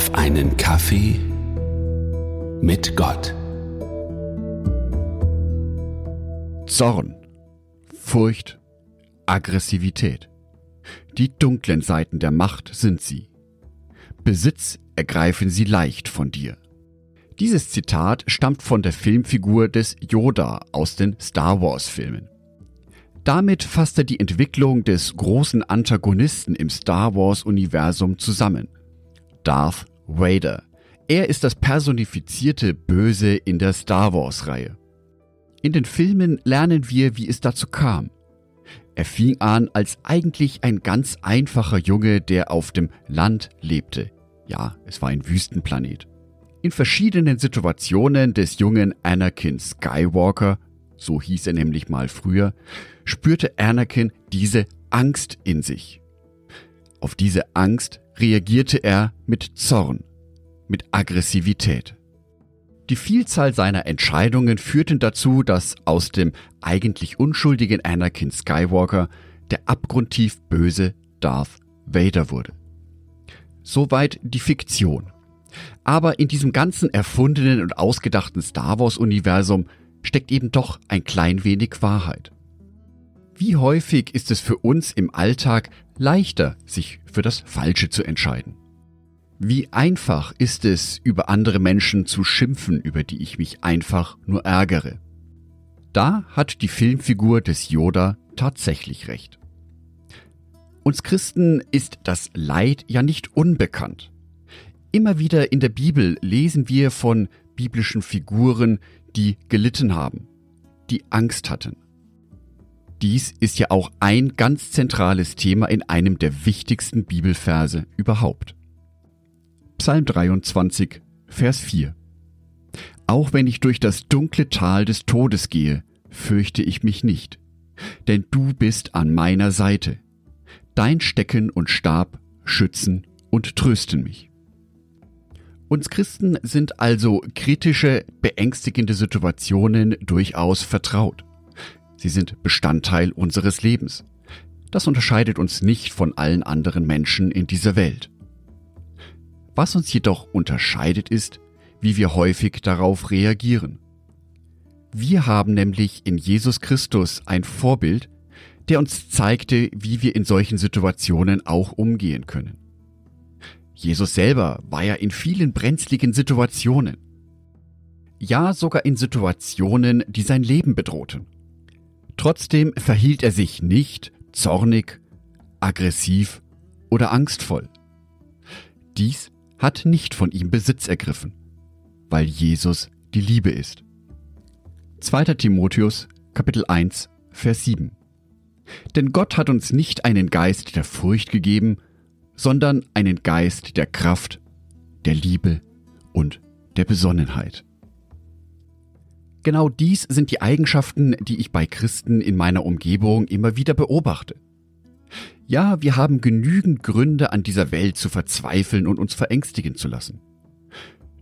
auf einen Kaffee mit Gott. Zorn, Furcht, Aggressivität. Die dunklen Seiten der Macht sind sie. Besitz ergreifen sie leicht von dir. Dieses Zitat stammt von der Filmfigur des Yoda aus den Star Wars Filmen. Damit fasst er die Entwicklung des großen Antagonisten im Star Wars Universum zusammen. Darth Vader. Er ist das personifizierte Böse in der Star Wars Reihe. In den Filmen lernen wir, wie es dazu kam. Er fing an als eigentlich ein ganz einfacher Junge, der auf dem Land lebte. Ja, es war ein Wüstenplanet. In verschiedenen Situationen des jungen Anakin Skywalker, so hieß er nämlich mal früher, spürte Anakin diese Angst in sich. Auf diese Angst reagierte er mit Zorn, mit Aggressivität. Die Vielzahl seiner Entscheidungen führten dazu, dass aus dem eigentlich unschuldigen Anakin Skywalker der abgrundtief böse Darth Vader wurde. Soweit die Fiktion. Aber in diesem ganzen erfundenen und ausgedachten Star Wars-Universum steckt eben doch ein klein wenig Wahrheit. Wie häufig ist es für uns im Alltag leichter, sich für das Falsche zu entscheiden? Wie einfach ist es, über andere Menschen zu schimpfen, über die ich mich einfach nur ärgere. Da hat die Filmfigur des Yoda tatsächlich recht. Uns Christen ist das Leid ja nicht unbekannt. Immer wieder in der Bibel lesen wir von biblischen Figuren, die gelitten haben, die Angst hatten. Dies ist ja auch ein ganz zentrales Thema in einem der wichtigsten Bibelverse überhaupt. Psalm 23, Vers 4. Auch wenn ich durch das dunkle Tal des Todes gehe, fürchte ich mich nicht, denn du bist an meiner Seite. Dein Stecken und Stab schützen und trösten mich. Uns Christen sind also kritische, beängstigende Situationen durchaus vertraut. Sie sind Bestandteil unseres Lebens. Das unterscheidet uns nicht von allen anderen Menschen in dieser Welt. Was uns jedoch unterscheidet ist, wie wir häufig darauf reagieren. Wir haben nämlich in Jesus Christus ein Vorbild, der uns zeigte, wie wir in solchen Situationen auch umgehen können. Jesus selber war ja in vielen brenzligen Situationen. Ja, sogar in Situationen, die sein Leben bedrohten. Trotzdem verhielt er sich nicht zornig, aggressiv oder angstvoll. Dies hat nicht von ihm Besitz ergriffen, weil Jesus die Liebe ist. 2. Timotheus Kapitel 1 Vers 7 Denn Gott hat uns nicht einen Geist der Furcht gegeben, sondern einen Geist der Kraft, der Liebe und der Besonnenheit. Genau dies sind die Eigenschaften, die ich bei Christen in meiner Umgebung immer wieder beobachte. Ja, wir haben genügend Gründe, an dieser Welt zu verzweifeln und uns verängstigen zu lassen.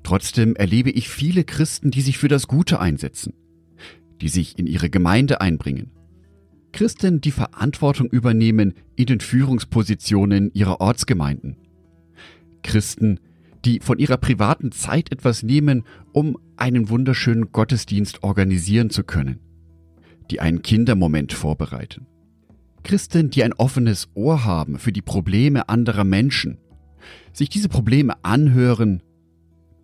Trotzdem erlebe ich viele Christen, die sich für das Gute einsetzen, die sich in ihre Gemeinde einbringen. Christen, die Verantwortung übernehmen in den Führungspositionen ihrer Ortsgemeinden. Christen, die von ihrer privaten Zeit etwas nehmen, um einen wunderschönen Gottesdienst organisieren zu können, die einen Kindermoment vorbereiten Christen, die ein offenes Ohr haben für die Probleme anderer Menschen, sich diese Probleme anhören,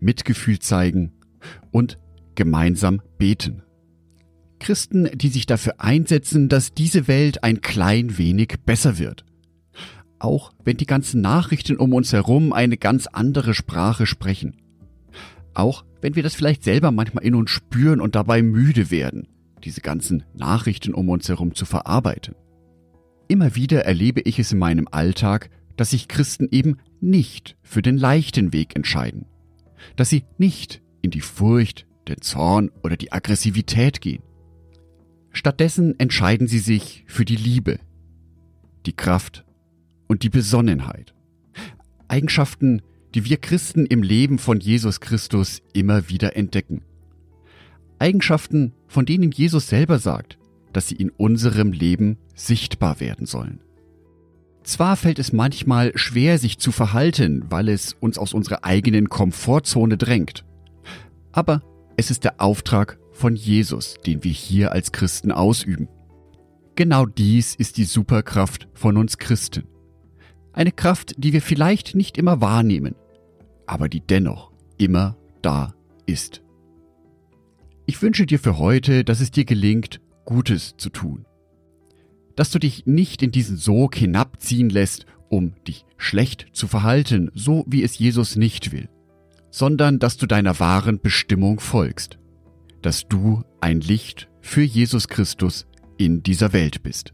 Mitgefühl zeigen und gemeinsam beten. Christen, die sich dafür einsetzen, dass diese Welt ein klein wenig besser wird. Auch wenn die ganzen Nachrichten um uns herum eine ganz andere Sprache sprechen. Auch wenn wir das vielleicht selber manchmal in uns spüren und dabei müde werden, diese ganzen Nachrichten um uns herum zu verarbeiten. Immer wieder erlebe ich es in meinem Alltag, dass sich Christen eben nicht für den leichten Weg entscheiden. Dass sie nicht in die Furcht, den Zorn oder die Aggressivität gehen. Stattdessen entscheiden sie sich für die Liebe, die Kraft und die Besonnenheit. Eigenschaften, die wir Christen im Leben von Jesus Christus immer wieder entdecken. Eigenschaften, von denen Jesus selber sagt, dass sie in unserem Leben sichtbar werden sollen. Zwar fällt es manchmal schwer, sich zu verhalten, weil es uns aus unserer eigenen Komfortzone drängt. Aber es ist der Auftrag von Jesus, den wir hier als Christen ausüben. Genau dies ist die Superkraft von uns Christen. Eine Kraft, die wir vielleicht nicht immer wahrnehmen, aber die dennoch immer da ist. Ich wünsche dir für heute, dass es dir gelingt, Gutes zu tun. Dass du dich nicht in diesen Sog hinabziehen lässt, um dich schlecht zu verhalten, so wie es Jesus nicht will, sondern dass du deiner wahren Bestimmung folgst, dass du ein Licht für Jesus Christus in dieser Welt bist.